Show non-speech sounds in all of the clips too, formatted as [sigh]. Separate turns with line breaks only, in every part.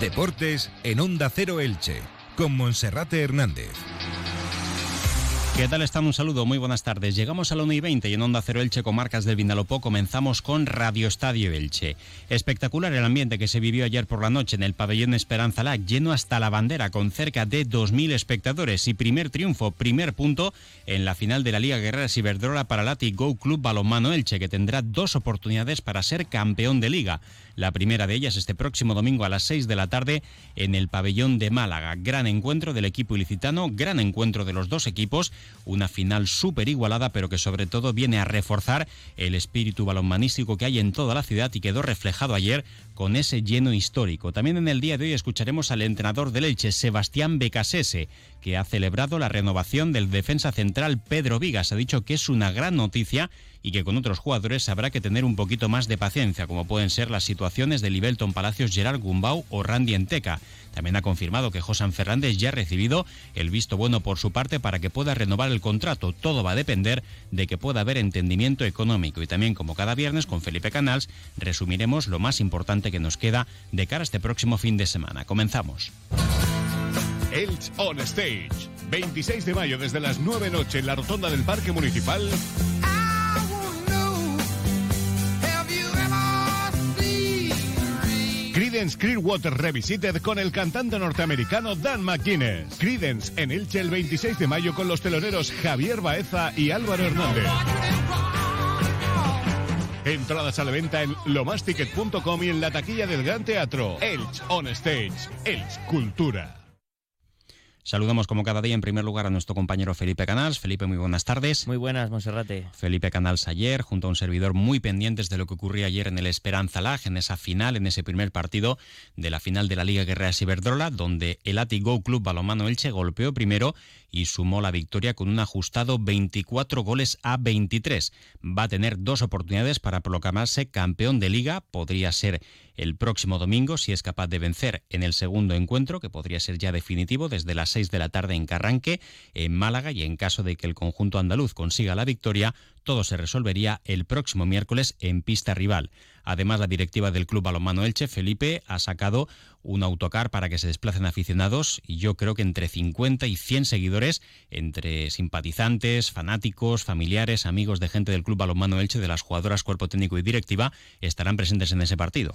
Deportes en Onda Cero Elche, con Monserrate Hernández.
¿Qué tal están? Un saludo, muy buenas tardes. Llegamos a la 1 y 20 y en Onda Cero Elche, Marcas del Vinalopó, comenzamos con Radio Estadio Elche. Espectacular el ambiente que se vivió ayer por la noche en el pabellón Esperanza Lac, lleno hasta la bandera, con cerca de 2.000 espectadores y primer triunfo, primer punto en la final de la Liga Guerrera Ciberdrola para Lati Go Club Balonmano Elche, que tendrá dos oportunidades para ser campeón de liga. La primera de ellas este próximo domingo a las 6 de la tarde en el pabellón de Málaga. Gran encuentro del equipo ilicitano, gran encuentro de los dos equipos, una final súper igualada, pero que sobre todo viene a reforzar el espíritu balonmanístico que hay en toda la ciudad y quedó reflejado ayer con ese lleno histórico. También en el día de hoy escucharemos al entrenador del Elche, Sebastián Becasese, que ha celebrado la renovación del defensa central Pedro Vigas. Ha dicho que es una gran noticia y que con otros jugadores habrá que tener un poquito más de paciencia, como pueden ser las situaciones de Libelton Palacios, Gerard Gumbau o Randy Enteca. También ha confirmado que Josan Fernández ya ha recibido el visto bueno por su parte para que pueda renovar el contrato. Todo va a depender de que pueda haber entendimiento económico. Y también, como cada viernes, con Felipe Canals, resumiremos lo más importante que nos queda de cara a este próximo fin de semana. Comenzamos.
Elch on Stage. 26 de mayo desde las 9 noche en la rotonda del Parque Municipal. Creedence Clearwater Revisited con el cantante norteamericano Dan McGuinness. Creedence en Elche el 26 de mayo con los teloneros Javier Baeza y Álvaro Hernández. Entradas a la venta en lomasticket.com y en la taquilla del Gran Teatro. Elch on Stage. Elch Cultura.
Saludamos como cada día en primer lugar a nuestro compañero Felipe Canals. Felipe, muy buenas tardes.
Muy buenas, Monserrate.
Felipe Canals ayer, junto a un servidor muy pendientes de lo que ocurría ayer en el Esperanza Lag, en esa final, en ese primer partido de la final de la Liga Guerrera Ciberdrola, donde el Ati Go Club Balomano Elche golpeó primero y sumó la victoria con un ajustado 24 goles a 23. Va a tener dos oportunidades para proclamarse campeón de liga. Podría ser el próximo domingo si es capaz de vencer en el segundo encuentro, que podría ser ya definitivo desde las 6 de la tarde en Carranque, en Málaga, y en caso de que el conjunto andaluz consiga la victoria, todo se resolvería el próximo miércoles en pista rival. Además, la directiva del Club Balonmano Elche, Felipe, ha sacado un autocar para que se desplacen aficionados y yo creo que entre 50 y 100 seguidores, entre simpatizantes, fanáticos, familiares, amigos de gente del Club Balonmano Elche, de las jugadoras, cuerpo técnico y directiva, estarán presentes en ese partido.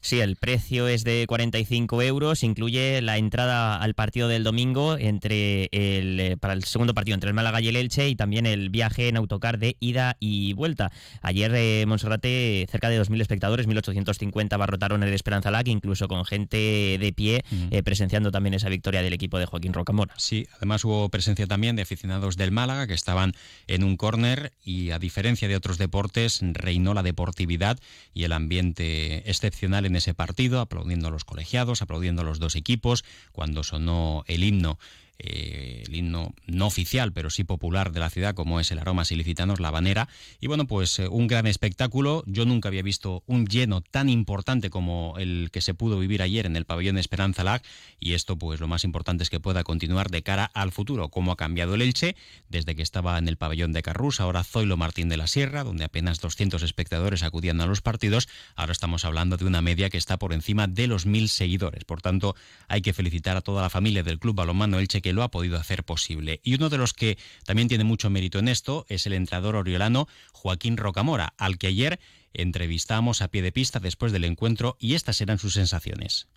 Sí, el precio es de 45 euros, incluye la entrada al partido del domingo entre el, eh, para el segundo partido entre el Málaga y el Elche y también el viaje en autocar de ida y vuelta. Ayer eh, Monserrate cerca de 2.000 espectadores, 1.850 barrotaron el Esperanza Lac, incluso con gente de pie eh, presenciando también esa victoria del equipo de Joaquín Rocamora.
Sí, además hubo presencia también de aficionados del Málaga que estaban en un córner y a diferencia de otros deportes reinó la deportividad y el ambiente excepcional en en ese partido, aplaudiendo a los colegiados, aplaudiendo a los dos equipos, cuando sonó el himno eh, el himno no oficial, pero sí popular de la ciudad, como es el Aroma Ilicitanos, La Banera. Y bueno, pues eh, un gran espectáculo. Yo nunca había visto un lleno tan importante como el que se pudo vivir ayer en el pabellón Esperanza Lag. Y esto, pues lo más importante es que pueda continuar de cara al futuro. Cómo ha cambiado el Elche desde que estaba en el pabellón de Carrús, ahora Zoilo Martín de la Sierra, donde apenas 200 espectadores acudían a los partidos. Ahora estamos hablando de una media que está por encima de los mil seguidores. Por tanto, hay que felicitar a toda la familia del Club Balonmano Elche que lo ha podido hacer posible. Y uno de los que también tiene mucho mérito en esto es el entrenador oriolano Joaquín Rocamora, al que ayer entrevistamos a pie de pista después del encuentro y estas eran sus sensaciones.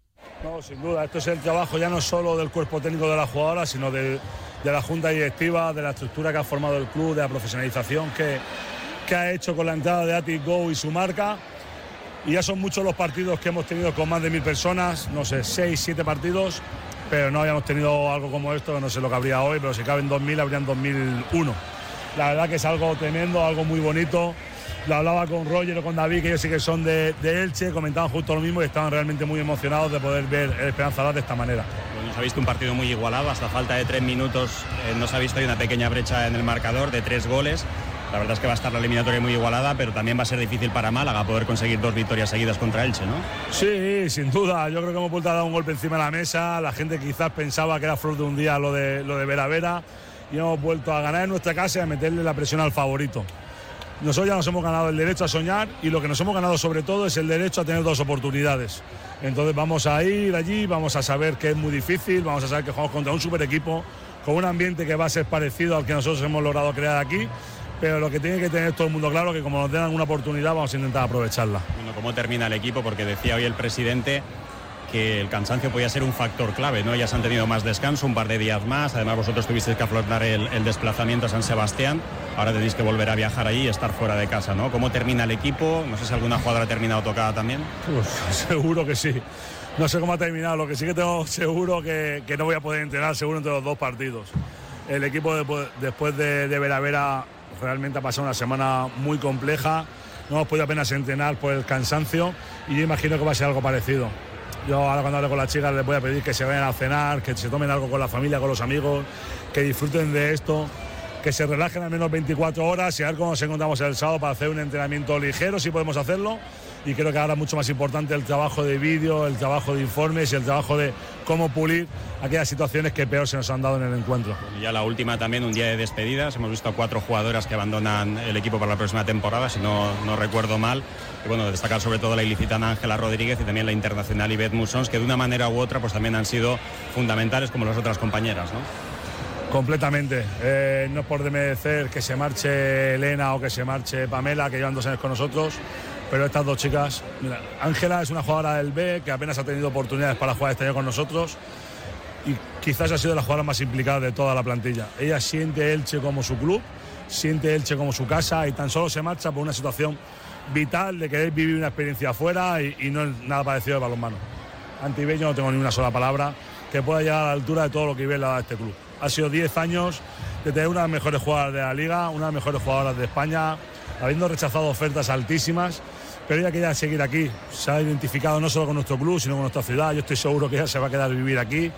No, sin duda, esto es el trabajo ya no solo del cuerpo técnico de la jugadora, sino de, la junta directiva, de la estructura que ha formado el club, de la profesionalización que, que ha hecho con la entrada de Atic Go y su marca. Y ya son muchos los partidos que hemos tenido con más de mil personas, no sé, seis, siete partidos pero no habíamos tenido algo como esto, no sé lo que habría hoy, pero si caben 2.000 habrían 2.001. La verdad que es algo tremendo, algo muy bonito. Lo hablaba con Roger o con David, que ellos sí que son de, Elche, comentaban justo lo mismo y estaban realmente muy emocionados de poder ver el Esperanza de esta manera.
Se ha visto un partido muy igualado, hasta falta de tres minutos eh, no se ha visto hay una pequeña brecha en el marcador de tres goles. La verdad es que va a estar la eliminatoria muy igualada, pero también va a ser difícil para Málaga poder conseguir dos victorias seguidas contra Elche, ¿no?
Sí, sin duda. Yo creo que hemos vuelto a dar un golpe encima de la mesa. La gente quizás pensaba que era flor de un día lo de, lo de Vera Vera y hemos vuelto a ganar en nuestra casa y a meterle la presión al favorito. nosotros ya nos hemos ganado el derecho a soñar y lo que nos hemos ganado sobre todo es el derecho a tener dos oportunidades. Entonces vamos a ir allí, vamos a saber que es muy difícil, vamos a saber que jugamos contra un super equipo, con un ambiente que va a ser parecido al que nosotros hemos logrado crear aquí, pero lo que tiene que tener todo el mundo claro es que como nos den una oportunidad vamos a intentar aprovecharla.
Bueno, ¿cómo termina el equipo? Porque decía hoy el presidente que el cansancio podía ser un factor clave, ¿no? Ya se han tenido más descanso, un par de días más, además vosotros tuvisteis que afrontar el, desplazamiento a San Sebastián, ahora tenéis que volver a viajar allí y estar fuera de casa, ¿no? ¿Cómo termina el equipo? No sé si alguna jugadora ha terminado tocada también.
Pues, [laughs] seguro que sí. No sé cómo ha terminado, lo que sí que tengo seguro que, que no voy a poder entrenar seguro entre los dos partidos. El equipo después de, de Vera Vera realmente ha pasado una semana muy compleja, no hemos podido apenas entrenar por el cansancio y yo imagino que va a ser algo parecido. Yo ahora cuando hable con las chicas les voy a pedir que se vayan a cenar, que se tomen algo con la familia, con los amigos, que disfruten de esto, que se relajen al menos 24 horas y a ver cómo nos encontramos el sábado para hacer un entrenamiento ligero, si podemos hacerlo. Y creo que ahora es mucho más importante el trabajo de vídeo, el trabajo de informes y el trabajo de cómo pulir aquellas situaciones que peor se nos han dado en el encuentro.
Ya la última también, un día de despedidas. Hemos visto a cuatro jugadoras que abandonan el equipo para la próxima temporada, si no, no recuerdo mal. Y bueno, destacar sobre todo la ilicitana Ángela Rodríguez y también la internacional Ivette Musons, que de una manera u otra pues también han sido fundamentales como las otras compañeras.
Completamente. Eh, no es por demerecer que se marche Elena o que se marche Pamela, que llevan dos años con nosotros, pero estas dos chicas, Ángela es una jugadora del B que apenas ha tenido oportunidades para jugar este año con nosotros y quizás ha sido la jugadora más implicada de toda la plantilla. Ella siente Elche como su club, siente Elche como su casa y tan solo se marcha por una situación vital de querer vivir una experiencia afuera y, no es nada parecido al balonmano. Antibello no tengo ni una sola palabra que pueda llegar a la altura de todo lo que vive este club. Ha sido 10 años de tener una de las mejores jugadoras de la liga, una de las mejores jugadoras de España, habiendo rechazado ofertas altísimas, pero ella quería seguir aquí. Se ha identificado no solo con nuestro club, sino con nuestra ciudad. Yo estoy seguro que ella se va a quedar vivir aquí.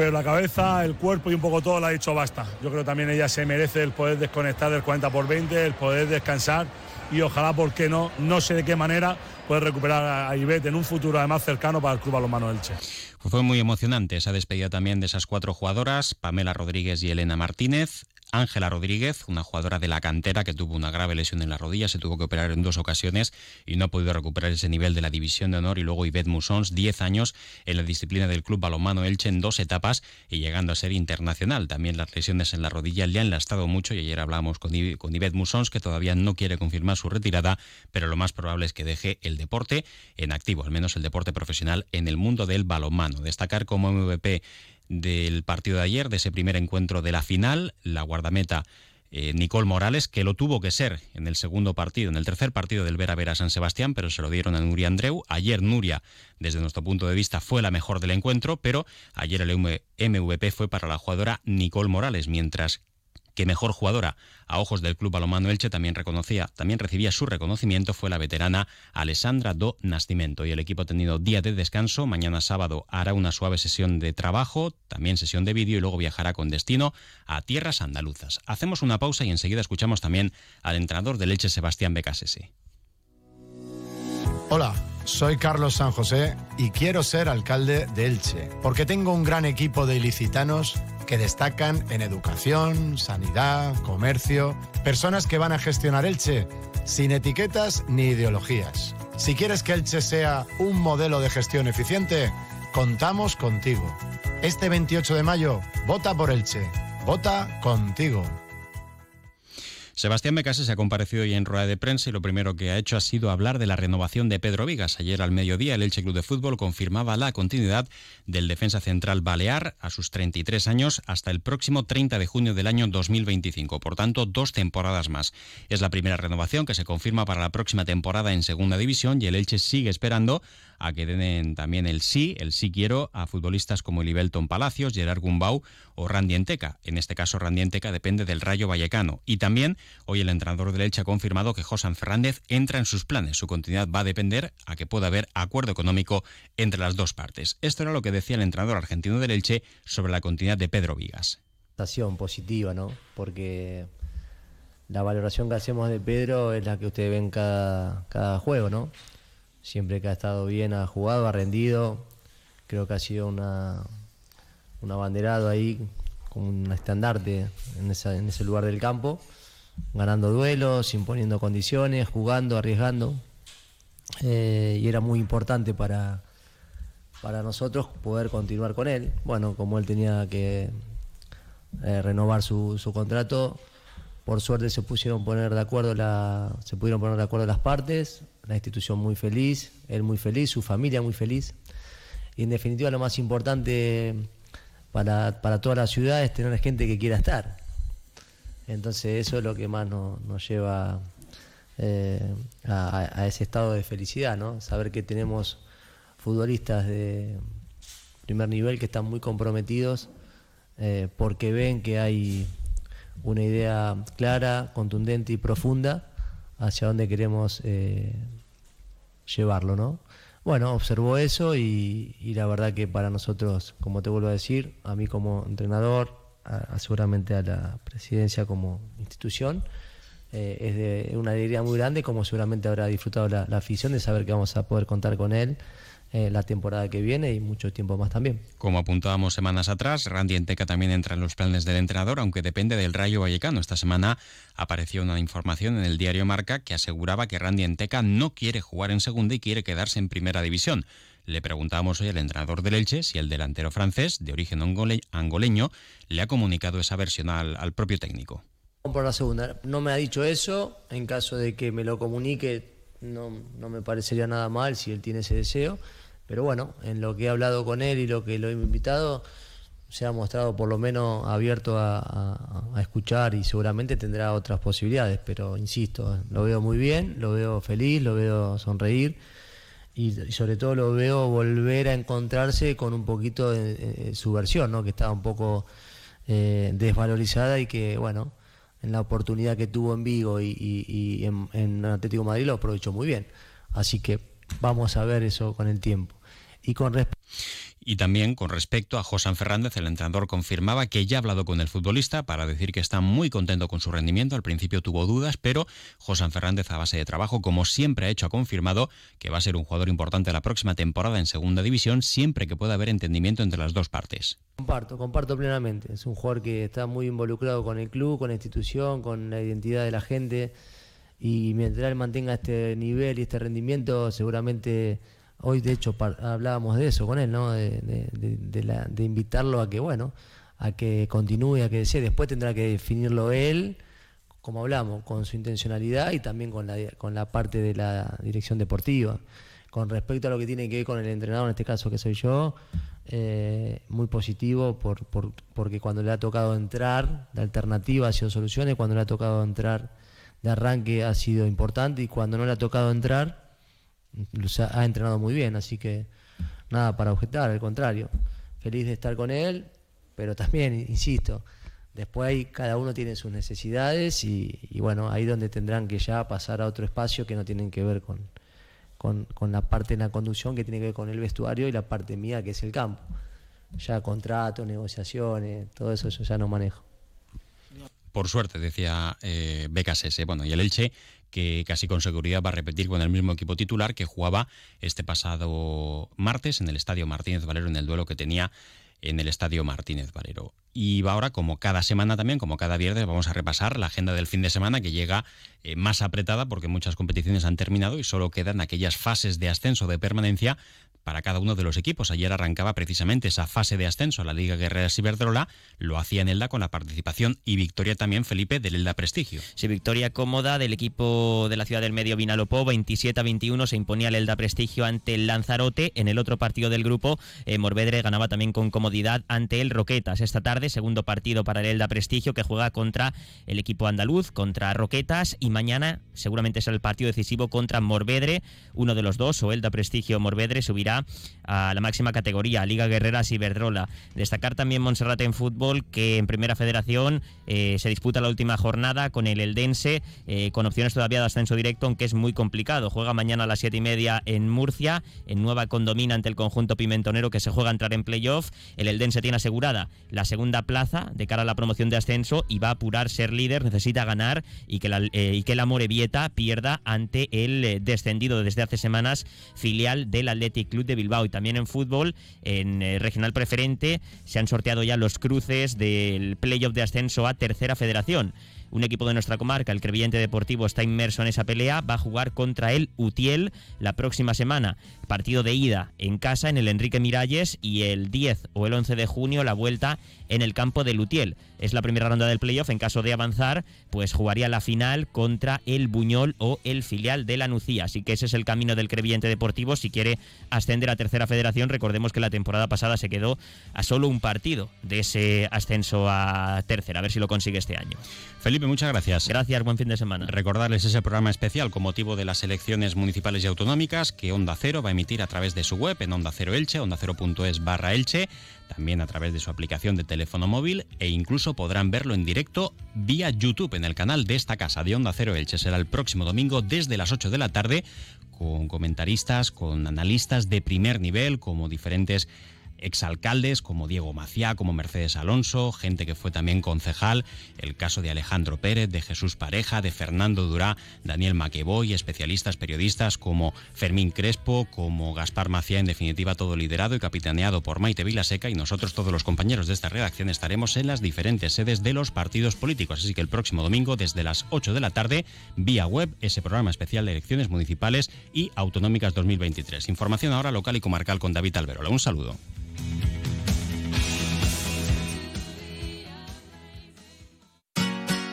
Pero la cabeza, el cuerpo y un poco todo le ha dicho basta. Yo creo también ella se merece el poder desconectar del 40 por 20, el poder descansar y ojalá, ¿por qué no? No sé de qué manera puede recuperar a Ivette en un futuro además cercano para el Club Balonmano Elche.
Fue muy emocionante esa despedida también de esas cuatro jugadoras, Pamela Rodríguez y Elena Martínez. Ángela Rodríguez, una jugadora de la cantera que tuvo una grave lesión en la rodilla, se tuvo que operar en dos ocasiones y no ha podido recuperar ese nivel de la división de honor. Y luego Yvette Musons, 10 años en la disciplina del Club Balonmano Elche en dos etapas y llegando a ser internacional. También las lesiones en la rodilla le han lastrado mucho y ayer hablamos con, con Yvette Musons que todavía no quiere confirmar su retirada, pero lo más probable es que deje el deporte en activo, al menos el deporte profesional en el mundo del balonmano. Destacar como MVP del partido de ayer, de ese primer encuentro de la final, la guardameta eh, Nicole Morales, que lo tuvo que ser en el segundo partido, en el tercer partido del Vera Vera San Sebastián, pero se lo dieron a Nuria Andreu. Ayer Nuria, desde nuestro punto de vista, fue la mejor del encuentro, pero ayer el MVP fue para la jugadora Nicole Morales, mientras que mejor jugadora a ojos del Club Balomano Elche también reconocía, también recibía su reconocimiento fue la veterana Alessandra do Nascimento y el equipo ha tenido día de descanso, mañana sábado hará una suave sesión de trabajo, también sesión de vídeo y luego viajará con destino a tierras andaluzas. Hacemos una pausa y enseguida escuchamos también al entrenador del Elche Sebastián Becasese.
Hola, soy Carlos San José y quiero ser alcalde de Elche, porque tengo un gran equipo de ilicitanos que destacan en educación, sanidad, comercio, personas que van a gestionar Elche sin etiquetas ni ideologías. Si quieres que Elche sea un modelo de gestión eficiente, contamos contigo. Este 28 de mayo, vota por Elche. Vota contigo.
Sebastián Becase se ha comparecido hoy en rueda de prensa y lo primero que ha hecho ha sido hablar de la renovación de Pedro Vigas. Ayer al mediodía el Elche Club de Fútbol confirmaba la continuidad del defensa central balear a sus 33 años hasta el próximo 30 de junio del año 2025. Por tanto, dos temporadas más. Es la primera renovación que se confirma para la próxima temporada en Segunda División y el Elche sigue esperando a que den también el sí, el sí quiero, a futbolistas como Libelton Palacios, Gerard Gumbau o Randy Enteca. En este caso, Randy Enteca depende del Rayo Vallecano. Y también, hoy el entrenador del Elche ha confirmado que Josan Fernández entra en sus planes. Su continuidad va a depender a que pueda haber acuerdo económico entre las dos partes. Esto era lo que decía el entrenador argentino del Elche sobre la continuidad de Pedro Vigas.
Positiva, ¿no? Porque la valoración que hacemos de Pedro es la que ustedes ven cada juego, ¿no? Siempre que ha estado bien, ha jugado, ha rendido. Creo que ha sido una, un abanderado ahí, como un estandarte en, ese lugar del campo. ganando duelos, imponiendo condiciones, jugando, arriesgando. Eh, y era muy importante para, para nosotros poder continuar con él. Bueno, como él tenía que eh, renovar su, su, contrato, por suerte se pusieron poner de acuerdo la, se pudieron poner de acuerdo las partes, la institución muy feliz, él muy feliz, su familia muy feliz. Y en definitiva lo más importante para, para toda la ciudad es tener gente que quiera estar. Entonces eso es lo que más nos, lleva eh, a, a, ese estado de felicidad, ¿no? Saber que tenemos futbolistas de primer nivel que están muy comprometidos eh, porque ven que hay una idea clara, contundente y profunda hacia dónde queremos eh, llevarlo, ¿no? Bueno, observó eso y, y, la verdad que para nosotros, como te vuelvo a decir, a mí como entrenador, a, seguramente a la presidencia como institución. Eh, es de una alegría muy grande, como seguramente habrá disfrutado la, la, afición de saber que vamos a poder contar con él eh, la temporada que viene y mucho tiempo más también.
Como apuntábamos semanas atrás, Randy Enteca también entra en los planes del entrenador, aunque depende del Rayo Vallecano. Esta semana apareció una información en el diario Marca que aseguraba que Randy Enteca no quiere jugar en segunda y quiere quedarse en primera división. Le preguntábamos hoy al entrenador del Elche si el delantero francés, de origen angoleño, le ha comunicado esa versión al, al propio técnico.
Por la segunda, no me ha dicho eso. En caso de que me lo comunique, no, no me parecería nada mal si él tiene ese deseo. Pero bueno, en lo que he hablado con él y lo que lo he invitado, se ha mostrado por lo menos abierto a, escuchar y seguramente tendrá otras posibilidades, pero insisto, lo veo muy bien, lo veo feliz, lo veo sonreír y, sobre todo lo veo volver a encontrarse con un poquito de, su versión, ¿no? que estaba un poco eh, desvalorizada y que, bueno, en la oportunidad que tuvo en Vigo y, en Atlético Madrid lo aprovechó muy bien. Así que vamos a ver eso con el tiempo. Y con
y también con respecto a José Fernández, el entrenador confirmaba que ya ha hablado con el futbolista para decir que está muy contento con su rendimiento. Al principio tuvo dudas, pero José Fernández a base de trabajo, como siempre ha hecho, ha confirmado que va a ser un jugador importante la próxima temporada en segunda división, siempre que pueda haber entendimiento entre las dos partes.
Comparto, comparto plenamente. Es un jugador que está muy involucrado con el club, con la institución, con la identidad de la gente. Y mientras él mantenga este nivel y este rendimiento, seguramente Hoy, de hecho, hablábamos de eso con él, ¿no? De, de, de, la, de, invitarlo a que, bueno, a que continúe, a que desee. Después tendrá que definirlo él, como hablamos, con su intencionalidad y también con la, con la parte de la dirección deportiva. Con respecto a lo que tiene que ver con el entrenador, en este caso que soy yo, eh, muy positivo por, por, porque cuando le ha tocado entrar, la alternativa ha sido soluciones, cuando le ha tocado entrar de arranque ha sido importante y cuando no le ha tocado entrar ha entrenado muy bien, así que nada para objetar, al contrario, feliz de estar con él, pero también, insisto, después ahí cada uno tiene sus necesidades y, y, bueno, ahí donde tendrán que ya pasar a otro espacio que no tienen que ver con, con, con, la parte de la conducción, que tiene que ver con el vestuario y la parte mía que es el campo. Ya contratos, negociaciones, todo eso yo ya no manejo.
Por suerte, decía eh, BKSS. Bueno, y el Elche que casi con seguridad va a repetir con el mismo equipo titular que jugaba este pasado martes en el Estadio Martínez Valero en el duelo que tenía en el Estadio Martínez Valero. Y ahora, como cada semana también, como cada viernes, vamos a repasar la agenda del fin de semana que llega eh, más apretada porque muchas competiciones han terminado y solo quedan aquellas fases de ascenso de permanencia para cada uno de los equipos. Ayer arrancaba precisamente esa fase de ascenso a la Liga Guerrera Ciberdrola, lo hacía en Elda con la participación y victoria también, Felipe, del Elda Prestigio.
Sí, victoria cómoda del equipo de la ciudad del medio Vinalopó, 27 a 21 se imponía el Elda Prestigio ante el Lanzarote. En el otro partido del grupo, eh, Morvedre ganaba también con comodidad ante el Roquetas. Esta tarde, segundo partido para el Elda Prestigio que juega contra el equipo andaluz, contra Roquetas y mañana seguramente será el partido decisivo contra Morvedre, uno de los dos, o Elda Prestigio Morvedre subirá a la máxima categoría, Liga Guerrera Ciberdrola. Destacar también Montserrat en fútbol, que en Primera Federación eh, se disputa la última jornada con el Eldense, eh, con opciones todavía de ascenso directo, aunque es muy complicado. Juega mañana a las siete y media en Murcia, en Nueva Condomina ante el conjunto pimentonero que se juega a entrar en playoff. El Eldense tiene asegurada la segunda plaza de cara a la promoción de ascenso y va a apurar ser líder, necesita ganar y que la, eh, y que la Morevieta pierda ante el descendido desde hace semanas filial del Athletic Club de Bilbao y también en fútbol, en eh, regional preferente, se han sorteado ya los cruces del playoff de ascenso a tercera federación. Un equipo de nuestra comarca, el Crevillente Deportivo, está inmerso en esa pelea, va a jugar contra el Utiel la próxima semana. Partido de ida en casa en el Enrique Miralles y el 10 o el 11 de junio la vuelta en el campo de Lutiel. Es la primera ronda del playoff. En caso de avanzar, pues jugaría la final contra el Buñol o el filial de la Nucía. Así que ese es el camino del Crevillente Deportivo. Si quiere ascender a tercera federación, recordemos que la temporada pasada se quedó a solo un partido de ese ascenso a tercera. A ver si lo consigue este año.
Felipe, muchas gracias.
Gracias, buen fin de semana.
Recordarles ese programa especial con motivo de las elecciones municipales y autonómicas que Onda Cero va a emitir a través de su web en Onda Cero Elche, onda cero.es barra Elche, también a través de su aplicación de teléfono móvil e incluso podrán verlo en directo vía YouTube en el canal de esta casa de Onda Cero Elche. Será el próximo domingo desde las 8 de la tarde con comentaristas, con analistas de primer nivel, como diferentes exalcaldes como Diego Maciá, como Mercedes Alonso, gente que fue también concejal, el caso de Alejandro Pérez, de Jesús Pareja, de Fernando Durá, Daniel Maqueboy, especialistas periodistas como Fermín Crespo, como Gaspar Maciá, en definitiva todo liderado y capitaneado por Maite Vilaseca y nosotros todos los compañeros de esta redacción estaremos en las diferentes sedes de los partidos políticos, así que el próximo domingo desde las 8 de la tarde, vía web, ese programa especial de elecciones municipales y autonómicas 2023. Información ahora local y comarcal con David Alberola. Un saludo.